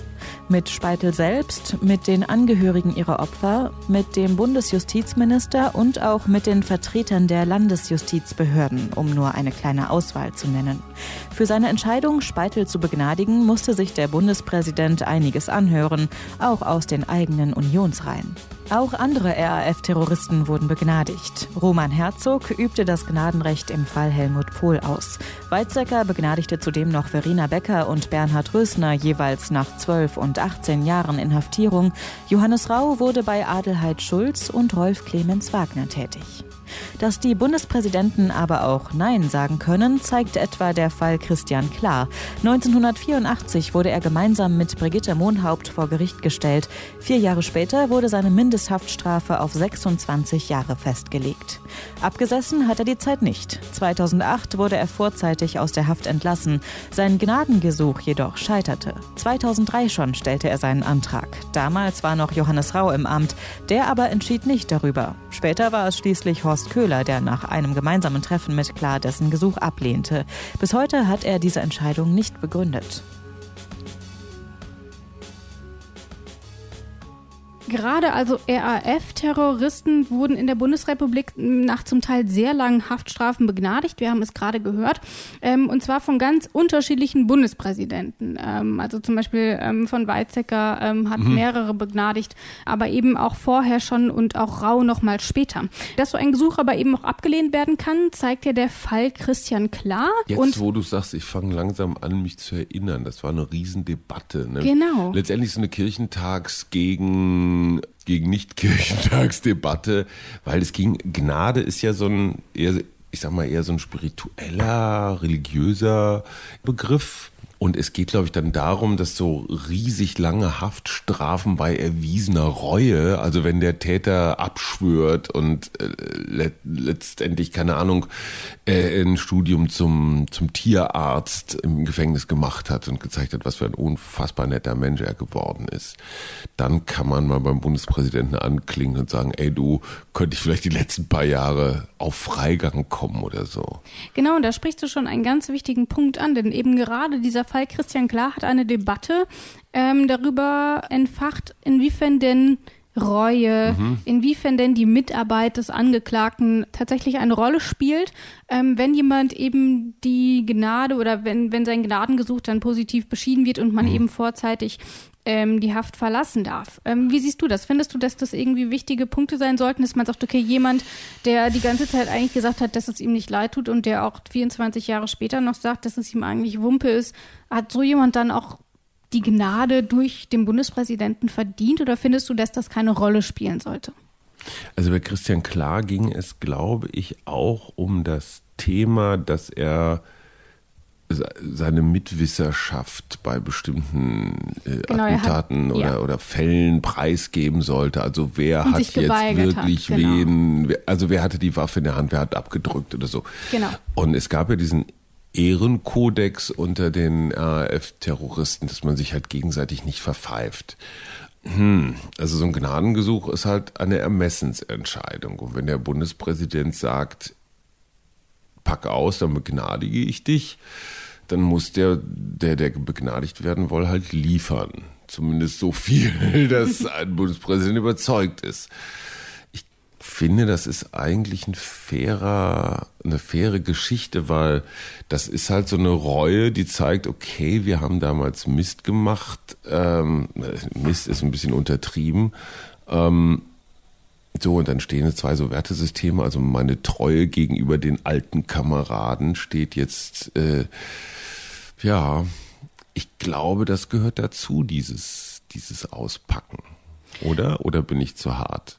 Mit Speitel selbst, mit den Angehörigen ihrer Opfer, mit dem Bundesjustizminister und auch mit den Vertretern der Landesjustizbehörden, um nur eine kleine Auswahl zu nennen. Für seine Entscheidung, Speitel zu begnadigen, musste sich der Bundespräsident einiges anhören, auch aus den eigenen Unionsreihen. Auch andere RAF-Terroristen wurden begnadigt. Roman Herzog übte das Gnadenrecht im Fall Helmut Pohl aus. Weizsäcker begnadigte zudem noch Verena Becker und Bernhard Rösner jeweils nach 12 und 18 Jahren Inhaftierung. Johannes Rau wurde bei Adelheid Schulz und Rolf Clemens Wagner tätig. Dass die Bundespräsidenten aber auch Nein sagen können, zeigt etwa der Fall Christian Klar. 1984 wurde er gemeinsam mit Brigitte Mohnhaupt vor Gericht gestellt. Vier Jahre später wurde seine Mindesthaftstrafe auf 26 Jahre festgelegt. Abgesessen hat er die Zeit nicht. 2008 wurde er vorzeitig aus der Haft entlassen. Sein Gnadengesuch jedoch scheiterte. 2003 schon stellte er seinen Antrag. Damals war noch Johannes Rau im Amt. Der aber entschied nicht darüber. Später war es schließlich Horst Köhler, der nach einem gemeinsamen Treffen mit Klar dessen Gesuch ablehnte. Bis heute hat er diese Entscheidung nicht begründet. Gerade also RAF-Terroristen wurden in der Bundesrepublik nach zum Teil sehr langen Haftstrafen begnadigt. Wir haben es gerade gehört. Ähm, und zwar von ganz unterschiedlichen Bundespräsidenten. Ähm, also zum Beispiel ähm, von Weizsäcker ähm, hat mhm. mehrere begnadigt, aber eben auch vorher schon und auch Rau noch mal später. Dass so ein Gesuch aber eben auch abgelehnt werden kann, zeigt ja der Fall Christian Klar. Jetzt, und wo du sagst, ich fange langsam an, mich zu erinnern. Das war eine Riesendebatte. Ne? Genau. Letztendlich so eine Kirchentags gegen gegen, Nicht-Kirchentagsdebatte, weil es ging, Gnade ist ja so ein, eher, ich sag mal, eher so ein spiritueller, religiöser Begriff. Und es geht, glaube ich, dann darum, dass so riesig lange Haftstrafen bei erwiesener Reue, also wenn der Täter abschwört und äh, let letztendlich, keine Ahnung, äh, ein Studium zum, zum Tierarzt im Gefängnis gemacht hat und gezeigt hat, was für ein unfassbar netter Mensch er geworden ist, dann kann man mal beim Bundespräsidenten anklingen und sagen, ey du, könnte ich vielleicht die letzten paar Jahre auf Freigang kommen oder so. Genau, und da sprichst du schon einen ganz wichtigen Punkt an, denn eben gerade dieser Fall Christian Klar hat eine Debatte ähm, darüber entfacht, inwiefern denn Reue, mhm. inwiefern denn die Mitarbeit des Angeklagten tatsächlich eine Rolle spielt, ähm, wenn jemand eben die Gnade oder wenn, wenn sein Gnadengesuch dann positiv beschieden wird und man mhm. eben vorzeitig ähm, die Haft verlassen darf. Ähm, wie siehst du das? Findest du, dass das irgendwie wichtige Punkte sein sollten, dass man sagt, okay, jemand, der die ganze Zeit eigentlich gesagt hat, dass es ihm nicht leid tut und der auch 24 Jahre später noch sagt, dass es ihm eigentlich Wumpe ist, hat so jemand dann auch die Gnade durch den Bundespräsidenten verdient oder findest du, dass das keine Rolle spielen sollte? Also bei Christian Klar ging es, glaube ich, auch um das Thema, dass er seine Mitwisserschaft bei bestimmten äh, genau, Attentaten hat, oder, ja. oder Fällen preisgeben sollte. Also wer Und hat jetzt wirklich hat, genau. wen, also wer hatte die Waffe in der Hand, wer hat abgedrückt oder so. Genau. Und es gab ja diesen Ehrenkodex unter den RAF-Terroristen, dass man sich halt gegenseitig nicht verpfeift. Hm, also so ein Gnadengesuch ist halt eine Ermessensentscheidung. Und wenn der Bundespräsident sagt, pack aus, dann begnadige ich dich, dann muss der, der, der begnadigt werden will, halt liefern. Zumindest so viel, dass ein Bundespräsident überzeugt ist. Ich finde, das ist eigentlich ein fairer, eine faire Geschichte, weil das ist halt so eine Reue, die zeigt, okay, wir haben damals Mist gemacht. Ähm, Mist ist ein bisschen untertrieben. Ähm, so, und dann stehen zwei so Wertesysteme, also meine Treue gegenüber den alten Kameraden steht jetzt, äh, ja, ich glaube, das gehört dazu, dieses, dieses Auspacken. Oder? Oder bin ich zu hart?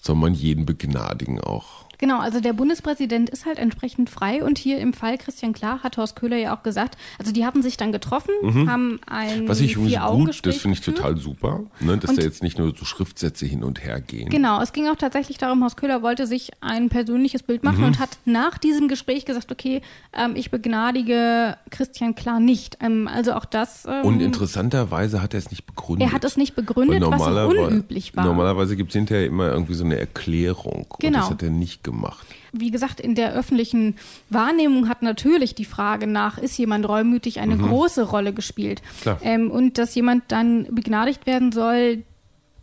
Soll man jeden begnadigen auch? Genau, also der Bundespräsident ist halt entsprechend frei und hier im Fall Christian Klar hat Horst Köhler ja auch gesagt, also die haben sich dann getroffen, mhm. haben ein Was ich übrigens gut, das finde ich total super, ne, dass und da jetzt nicht nur so Schriftsätze hin und her gehen. Genau, es ging auch tatsächlich darum, Horst Köhler wollte sich ein persönliches Bild machen mhm. und hat nach diesem Gespräch gesagt, okay, ähm, ich begnadige Christian Klar nicht. Ähm, also auch das. Ähm, und interessanterweise hat er es nicht begründet. Er hat es nicht begründet, was unüblich war. Normalerweise gibt es hinterher immer irgendwie so eine Erklärung. Genau. Und das hat er nicht gemacht. Wie gesagt, in der öffentlichen Wahrnehmung hat natürlich die Frage nach, ist jemand reumütig, eine mhm. große Rolle gespielt. Ähm, und dass jemand dann begnadigt werden soll,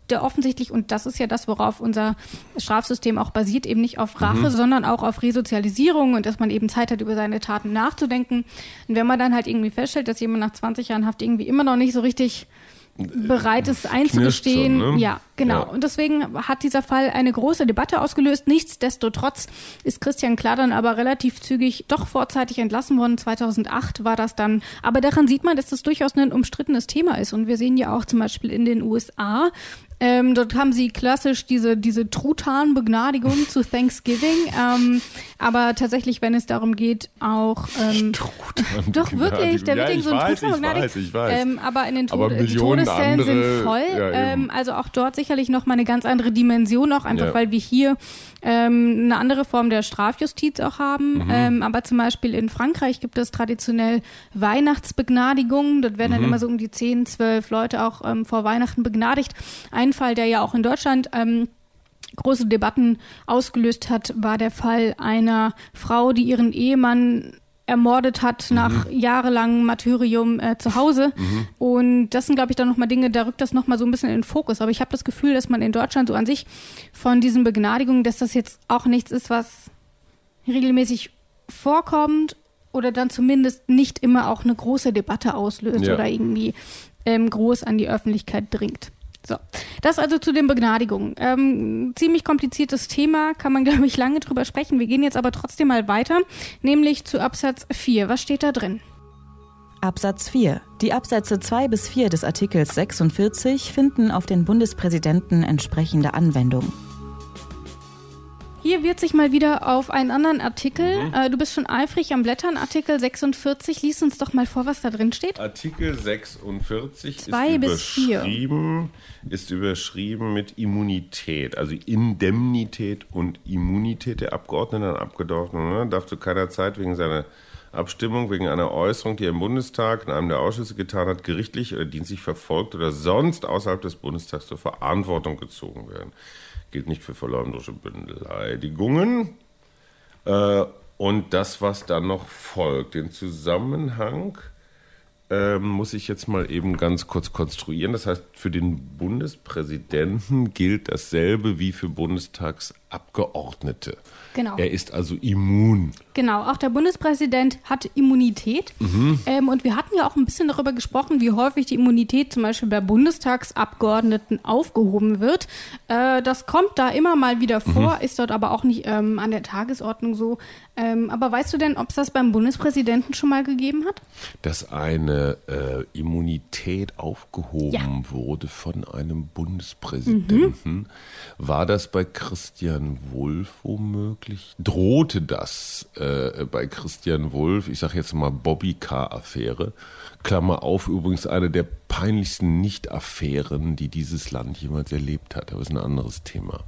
der offensichtlich, und das ist ja das, worauf unser Strafsystem auch basiert, eben nicht auf Rache, mhm. sondern auch auf Resozialisierung und dass man eben Zeit hat, über seine Taten nachzudenken. Und wenn man dann halt irgendwie feststellt, dass jemand nach 20 Jahren Haft irgendwie immer noch nicht so richtig bereit ist einzugestehen. Schon, ne? Ja, genau. Ja. Und deswegen hat dieser Fall eine große Debatte ausgelöst. Nichtsdestotrotz ist Christian Klar dann aber relativ zügig doch vorzeitig entlassen worden. 2008 war das dann. Aber daran sieht man, dass das durchaus ein umstrittenes Thema ist. Und wir sehen ja auch zum Beispiel in den USA, Ähm, dort haben sie klassisch diese, diese Truthahn-Begnadigung zu Thanksgiving. Ähm, aber tatsächlich, wenn es darum geht, auch. Ähm, doch wirklich, da wird ja, so ein Truthahn begnadigt. Ich weiß, ich weiß. Ähm, aber in den Tod Todeszellen sind voll. Ja, ähm, also auch dort sicherlich nochmal eine ganz andere Dimension, auch einfach, ja. weil wir hier ähm, eine andere Form der Strafjustiz auch haben. Mhm. Ähm, aber zum Beispiel in Frankreich gibt es traditionell Weihnachtsbegnadigungen. Dort werden mhm. dann immer so um die 10, 12 Leute auch ähm, vor Weihnachten begnadigt. Ein Fall, der ja auch in Deutschland ähm, große Debatten ausgelöst hat, war der Fall einer Frau, die ihren Ehemann ermordet hat mhm. nach jahrelangem Martyrium äh, zu Hause. Mhm. Und das sind, glaube ich, dann nochmal Dinge, da rückt das nochmal so ein bisschen in den Fokus. Aber ich habe das Gefühl, dass man in Deutschland so an sich von diesen Begnadigungen, dass das jetzt auch nichts ist, was regelmäßig vorkommt oder dann zumindest nicht immer auch eine große Debatte auslöst ja. oder irgendwie ähm, groß an die Öffentlichkeit dringt. So, das also zu den Begnadigungen. Ähm, ziemlich kompliziertes Thema, kann man, glaube ich, lange drüber sprechen. Wir gehen jetzt aber trotzdem mal weiter, nämlich zu Absatz 4. Was steht da drin? Absatz 4. Die Absätze 2 bis 4 des Artikels 46 finden auf den Bundespräsidenten entsprechende Anwendung. Hier wird sich mal wieder auf einen anderen Artikel. Mhm. Äh, du bist schon eifrig am Blättern. Artikel 46. Lies uns doch mal vor, was da drin steht. Artikel 46 Zwei ist bis überschrieben, vier. ist überschrieben mit Immunität, also Indemnität und Immunität der Abgeordneten und Abgeordneten. Ne? Darf zu keiner Zeit wegen seiner Abstimmung wegen einer Äußerung, die er im Bundestag in einem der Ausschüsse getan hat, gerichtlich oder dienstlich verfolgt oder sonst außerhalb des Bundestags zur Verantwortung gezogen werden gilt nicht für verleumderische Beleidigungen. Äh, und das, was dann noch folgt, den Zusammenhang äh, muss ich jetzt mal eben ganz kurz konstruieren. Das heißt, für den Bundespräsidenten gilt dasselbe wie für Bundestagsabgeordnete. Genau. Er ist also immun. Genau, auch der Bundespräsident hat Immunität. Mhm. Ähm, und wir hatten ja auch ein bisschen darüber gesprochen, wie häufig die Immunität zum Beispiel bei Bundestagsabgeordneten aufgehoben wird. Äh, das kommt da immer mal wieder vor, mhm. ist dort aber auch nicht ähm, an der Tagesordnung so. Ähm, aber weißt du denn, ob es das beim Bundespräsidenten schon mal gegeben hat? Dass eine äh, Immunität aufgehoben ja. wurde von einem Bundespräsidenten. Mhm. War das bei Christian Wulff womöglich? Drohte das äh, bei Christian Wulff? Ich sage jetzt mal Bobby-Car-Affäre. Klammer auf, übrigens eine der peinlichsten Nicht-Affären, die dieses Land jemals erlebt hat. Aber ist ein anderes Thema.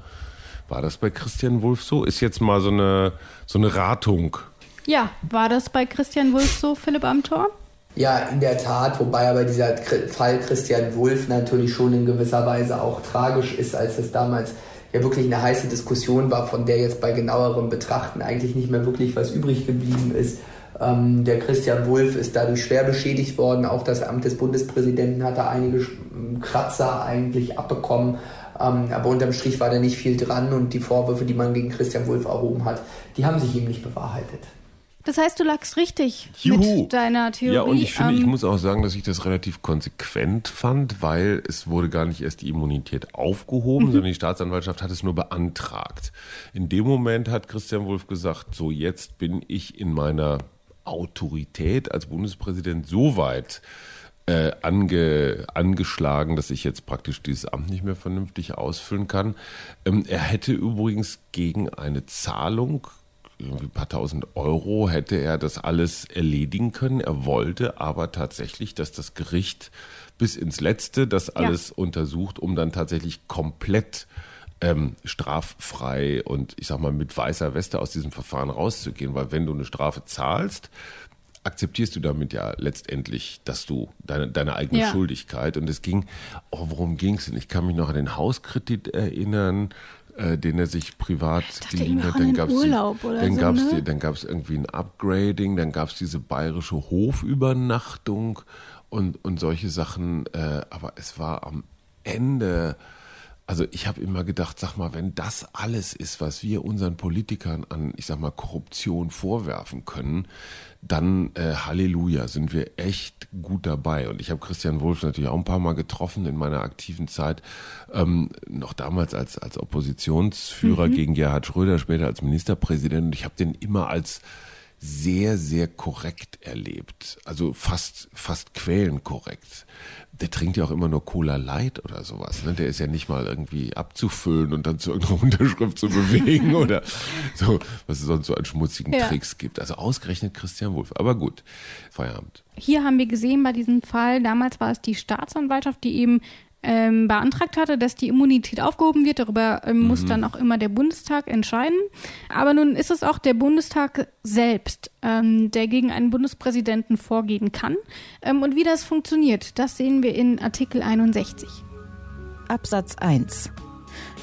War das bei Christian Wulff so? Ist jetzt mal so eine, so eine Ratung. Ja, war das bei Christian Wulff so, Philipp Amthor? Ja, in der Tat, wobei aber dieser Fall Christian Wulff natürlich schon in gewisser Weise auch tragisch ist, als es damals ja wirklich eine heiße Diskussion war, von der jetzt bei genauerem Betrachten eigentlich nicht mehr wirklich was übrig geblieben ist. Ähm, der Christian Wulff ist dadurch schwer beschädigt worden. Auch das Amt des Bundespräsidenten hat da einige Kratzer eigentlich abbekommen. Ähm, aber unterm Strich war da nicht viel dran und die Vorwürfe, die man gegen Christian Wulff erhoben hat, die haben sich eben nicht bewahrheitet. Das heißt, du lagst richtig Juhu. mit deiner Theorie. Ja, und ich finde, ähm, ich muss auch sagen, dass ich das relativ konsequent fand, weil es wurde gar nicht erst die Immunität aufgehoben, mhm. sondern die Staatsanwaltschaft hat es nur beantragt. In dem Moment hat Christian Wulff gesagt, so jetzt bin ich in meiner Autorität als Bundespräsident so weit äh, ange, angeschlagen, dass ich jetzt praktisch dieses Amt nicht mehr vernünftig ausfüllen kann. Ähm, er hätte übrigens gegen eine Zahlung irgendwie ein paar tausend Euro hätte er das alles erledigen können. Er wollte aber tatsächlich, dass das Gericht bis ins Letzte das alles ja. untersucht, um dann tatsächlich komplett ähm, straffrei und ich sag mal mit weißer Weste aus diesem Verfahren rauszugehen. Weil wenn du eine Strafe zahlst, akzeptierst du damit ja letztendlich, dass du deine, deine eigene ja. Schuldigkeit und es ging, oh, worum ging es denn? Ich kann mich noch an den Hauskredit erinnern, äh, den er sich privat geliehen hat. Dann gab es dann so, gab's ne? dann gab's irgendwie ein Upgrading, dann gab es diese bayerische Hofübernachtung und, und solche Sachen. Äh, aber es war am Ende also ich habe immer gedacht, sag mal, wenn das alles ist, was wir unseren Politikern an, ich sag mal, Korruption vorwerfen können, dann äh, Halleluja, sind wir echt gut dabei. Und ich habe Christian Wulff natürlich auch ein paar Mal getroffen in meiner aktiven Zeit, ähm, noch damals als, als Oppositionsführer mhm. gegen Gerhard Schröder, später als Ministerpräsident. Und ich habe den immer als sehr, sehr korrekt erlebt. Also fast, fast quellenkorrekt. Der trinkt ja auch immer nur Cola Light oder sowas. Ne? Der ist ja nicht mal irgendwie abzufüllen und dann zu irgendeiner Unterschrift zu bewegen oder so, was es sonst so an schmutzigen ja. Tricks gibt. Also ausgerechnet Christian Wulff. Aber gut, Feierabend. Hier haben wir gesehen bei diesem Fall, damals war es die Staatsanwaltschaft, die eben ähm, beantragt hatte, dass die Immunität aufgehoben wird. Darüber ähm, mhm. muss dann auch immer der Bundestag entscheiden. Aber nun ist es auch der Bundestag selbst, ähm, der gegen einen Bundespräsidenten vorgehen kann. Ähm, und wie das funktioniert, das sehen wir in Artikel 61. Absatz 1.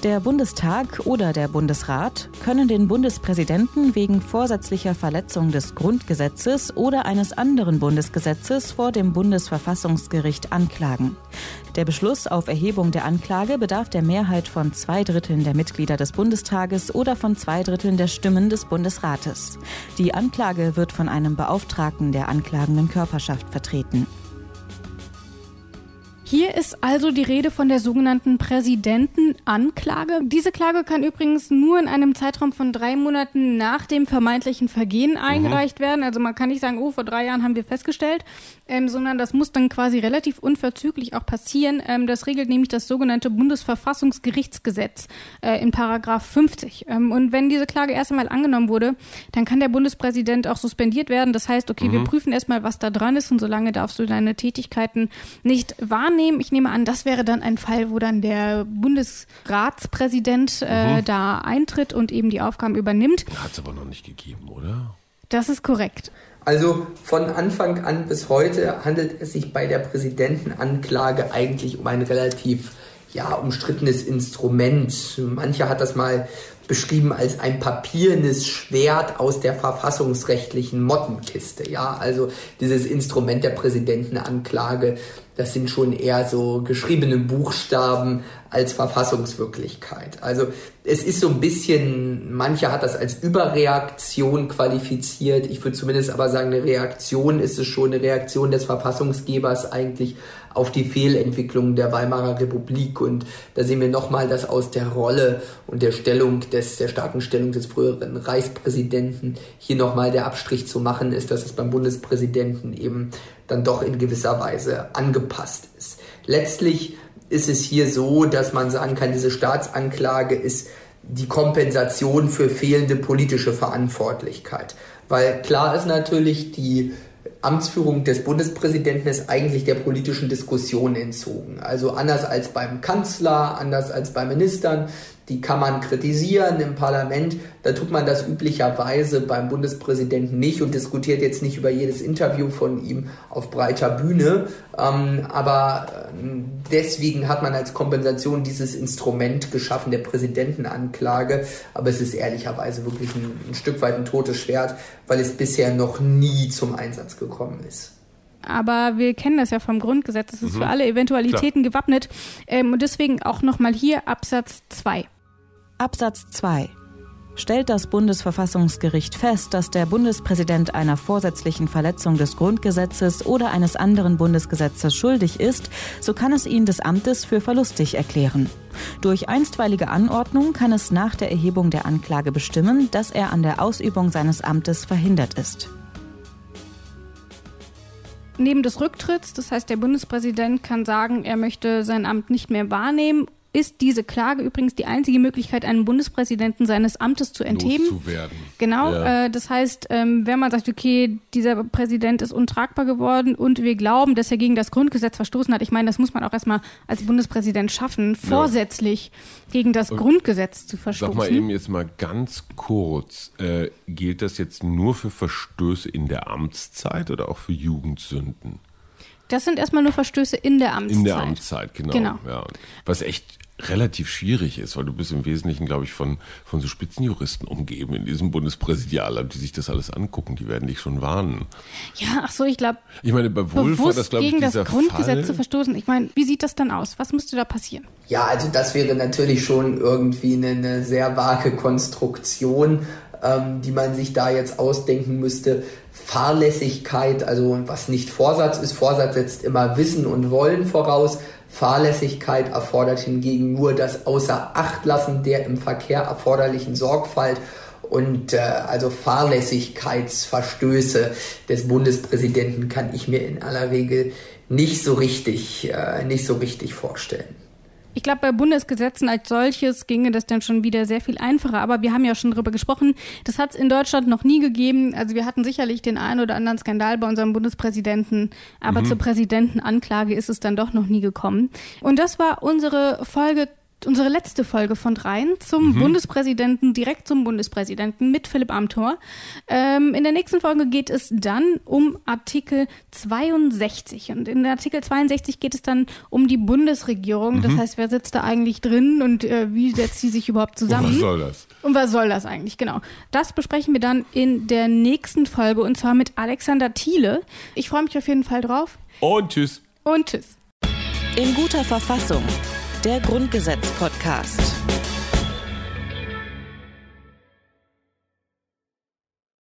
Der Bundestag oder der Bundesrat können den Bundespräsidenten wegen vorsätzlicher Verletzung des Grundgesetzes oder eines anderen Bundesgesetzes vor dem Bundesverfassungsgericht anklagen. Der Beschluss auf Erhebung der Anklage bedarf der Mehrheit von zwei Dritteln der Mitglieder des Bundestages oder von zwei Dritteln der Stimmen des Bundesrates. Die Anklage wird von einem Beauftragten der anklagenden Körperschaft vertreten. Hier ist also die Rede von der sogenannten Präsidentenanklage. Diese Klage kann übrigens nur in einem Zeitraum von drei Monaten nach dem vermeintlichen Vergehen mhm. eingereicht mhm. werden. Also man kann nicht sagen, oh, vor drei Jahren haben wir festgestellt, ähm, sondern das muss dann quasi relativ unverzüglich auch passieren. Ähm, das regelt nämlich das sogenannte Bundesverfassungsgerichtsgesetz äh, in Paragraph 50. Ähm, und wenn diese Klage erst einmal angenommen wurde, dann kann der Bundespräsident auch suspendiert werden. Das heißt, okay, mhm. wir prüfen erstmal, was da dran ist und solange darfst du deine Tätigkeiten nicht wahrnehmen wahrnehmen. Ich nehme an, das wäre dann ein Fall, wo dann der Bundesratspräsident äh, mhm. da eintritt und eben die Aufgaben übernimmt. Hat es aber noch nicht gegeben, oder? Das ist korrekt. Also von Anfang an bis heute handelt es sich bei der Präsidentenanklage eigentlich um ein relativ ja, umstrittenes Instrument. Mancher hat das mal beschrieben als ein papiernes Schwert aus der verfassungsrechtlichen Mottenkiste. Ja, also dieses Instrument der Präsidentenanklage das sind schon eher so geschriebene Buchstaben als Verfassungswirklichkeit. Also es ist so ein bisschen, mancher hat das als Überreaktion qualifiziert. Ich würde zumindest aber sagen, eine Reaktion ist es schon, eine Reaktion des Verfassungsgebers eigentlich auf die Fehlentwicklung der Weimarer Republik. Und da sehen wir nochmal, dass aus der Rolle und der Stellung des, der starken Stellung des früheren Reichspräsidenten hier nochmal der Abstrich zu machen ist, dass es beim Bundespräsidenten eben dann doch in gewisser Weise angepasst ist. Letztlich ist es hier so, dass man sagen kann, diese Staatsanklage ist die Kompensation für fehlende politische Verantwortlichkeit. Weil klar ist natürlich, die Amtsführung des Bundespräsidenten ist eigentlich der politischen Diskussion entzogen. Also anders als beim Kanzler, anders als bei Ministern, die kann man kritisieren im Parlament. Da tut man das üblicherweise beim Bundespräsidenten nicht und diskutiert jetzt nicht über jedes Interview von ihm auf breiter Bühne. Ähm, aber ähm, deswegen hat man als Kompensation dieses Instrument geschaffen, der Präsidentenanklage. Aber es ist ehrlicherweise wirklich ein, ein Stück weit ein totes Schwert, weil es bisher noch nie zum Einsatz gekommen ist aber wir kennen das ja vom Grundgesetz. Es ist mhm. für alle Eventualitäten Klar. gewappnet. Ähm, und deswegen auch nochmal hier Absatz 2. Absatz 2 stellt das Bundesverfassungsgericht fest, dass der Bundespräsident einer vorsätzlichen Verletzung des Grundgesetzes oder eines anderen Bundesgesetzes schuldig ist, so kann es ihn des Amtes für verlustig erklären. Durch einstweilige Anordnung kann es nach der Erhebung der Anklage bestimmen, dass er an der Ausübung seines Amtes verhindert ist. Neben des Rücktritts, das heißt der Bundespräsident kann sagen, er möchte sein Amt nicht mehr wahrnehmen ist diese Klage übrigens die einzige Möglichkeit, einen Bundespräsidenten seines Amtes zu entheben. Loszuwerden. Genau. Ja. Äh, das heißt, ähm, wenn man sagt, okay, dieser Präsident ist untragbar geworden und wir glauben, dass er gegen das Grundgesetz verstoßen hat, ich meine, das muss man auch erstmal als Bundespräsident schaffen, vorsätzlich ja. gegen das und Grundgesetz zu verstoßen. Sag mal eben jetzt mal ganz kurz, äh, gilt das jetzt nur für Verstöße in der Amtszeit oder auch für Jugendsünden? Das sind erstmal nur Verstöße in der Amtszeit. In der Amtszeit, genau. genau. Ja. Was echt relativ schwierig ist, weil du bist im Wesentlichen, glaube ich, von, von so Spitzenjuristen umgeben in diesem Bundespräsidialamt, die sich das alles angucken, die werden dich schon warnen. Ja, ach so, ich glaube, ich meine, bei Wolf war das, glaube ich, gegen das Grundgesetz Fall. zu verstoßen. Ich meine, wie sieht das dann aus? Was müsste da passieren? Ja, also das wäre natürlich schon irgendwie eine, eine sehr vage Konstruktion, ähm, die man sich da jetzt ausdenken müsste. Fahrlässigkeit, also was nicht Vorsatz ist, Vorsatz setzt immer Wissen und Wollen voraus. Fahrlässigkeit erfordert hingegen nur das Außerachtlassen der im Verkehr erforderlichen Sorgfalt Und äh, also Fahrlässigkeitsverstöße des Bundespräsidenten kann ich mir in aller Regel nicht so richtig, äh, nicht so richtig vorstellen. Ich glaube, bei Bundesgesetzen als solches ginge das dann schon wieder sehr viel einfacher. Aber wir haben ja schon darüber gesprochen, das hat es in Deutschland noch nie gegeben. Also wir hatten sicherlich den einen oder anderen Skandal bei unserem Bundespräsidenten, aber mhm. zur Präsidentenanklage ist es dann doch noch nie gekommen. Und das war unsere Folge unsere letzte Folge von dreien zum mhm. Bundespräsidenten, direkt zum Bundespräsidenten mit Philipp Amthor. Ähm, in der nächsten Folge geht es dann um Artikel 62. Und in Artikel 62 geht es dann um die Bundesregierung. Mhm. Das heißt, wer sitzt da eigentlich drin und äh, wie setzt sie sich überhaupt zusammen? Und was soll das? Und was soll das eigentlich? Genau. Das besprechen wir dann in der nächsten Folge und zwar mit Alexander Thiele. Ich freue mich auf jeden Fall drauf. Und tschüss. Und tschüss. In guter Verfassung der Grundgesetz-Podcast.